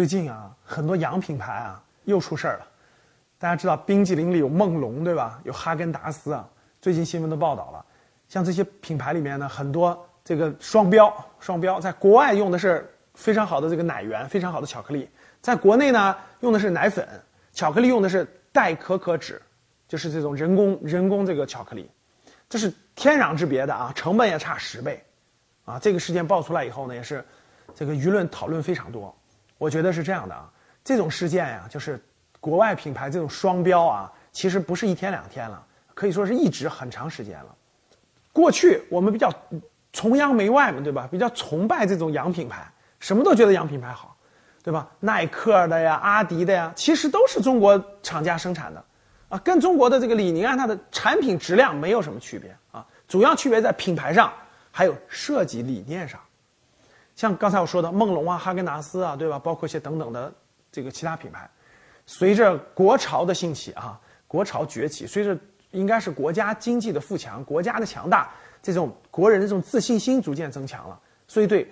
最近啊，很多洋品牌啊又出事儿了。大家知道冰激凌里有梦龙，对吧？有哈根达斯啊。最近新闻都报道了，像这些品牌里面呢，很多这个双标，双标在国外用的是非常好的这个奶源，非常好的巧克力，在国内呢用的是奶粉，巧克力用的是代可可脂，就是这种人工人工这个巧克力，这是天壤之别的啊，成本也差十倍，啊，这个事件爆出来以后呢，也是这个舆论讨论非常多。我觉得是这样的啊，这种事件呀，就是国外品牌这种双标啊，其实不是一天两天了，可以说是一直很长时间了。过去我们比较崇洋媚外嘛，对吧？比较崇拜这种洋品牌，什么都觉得洋品牌好，对吧？耐克的呀，阿迪的呀，其实都是中国厂家生产的，啊，跟中国的这个李宁啊，它的产品质量没有什么区别啊，主要区别在品牌上，还有设计理念上。像刚才我说的梦龙啊、哈根达斯啊，对吧？包括一些等等的这个其他品牌，随着国潮的兴起啊，国潮崛起，随着应该是国家经济的富强、国家的强大，这种国人的这种自信心逐渐增强了，所以对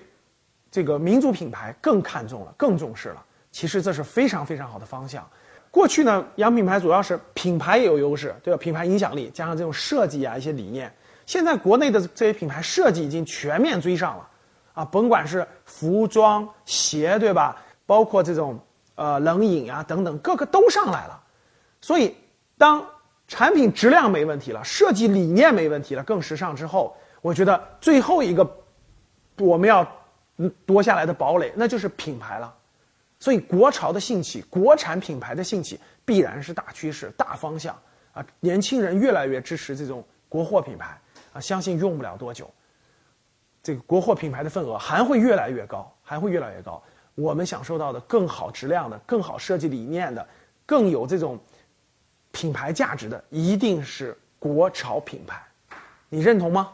这个民族品牌更看重了、更重视了。其实这是非常非常好的方向。过去呢，洋品牌主要是品牌也有优势，对吧？品牌影响力加上这种设计啊一些理念，现在国内的这些品牌设计已经全面追上了。啊，甭管是服装、鞋，对吧？包括这种呃冷饮啊等等，各个都上来了。所以，当产品质量没问题了，设计理念没问题了，更时尚之后，我觉得最后一个我们要夺下来的堡垒，那就是品牌了。所以，国潮的兴起，国产品牌的兴起，必然是大趋势、大方向啊！年轻人越来越支持这种国货品牌啊，相信用不了多久。这个国货品牌的份额还会越来越高，还会越来越高。我们享受到的更好质量的、更好设计理念的、更有这种品牌价值的，一定是国潮品牌。你认同吗？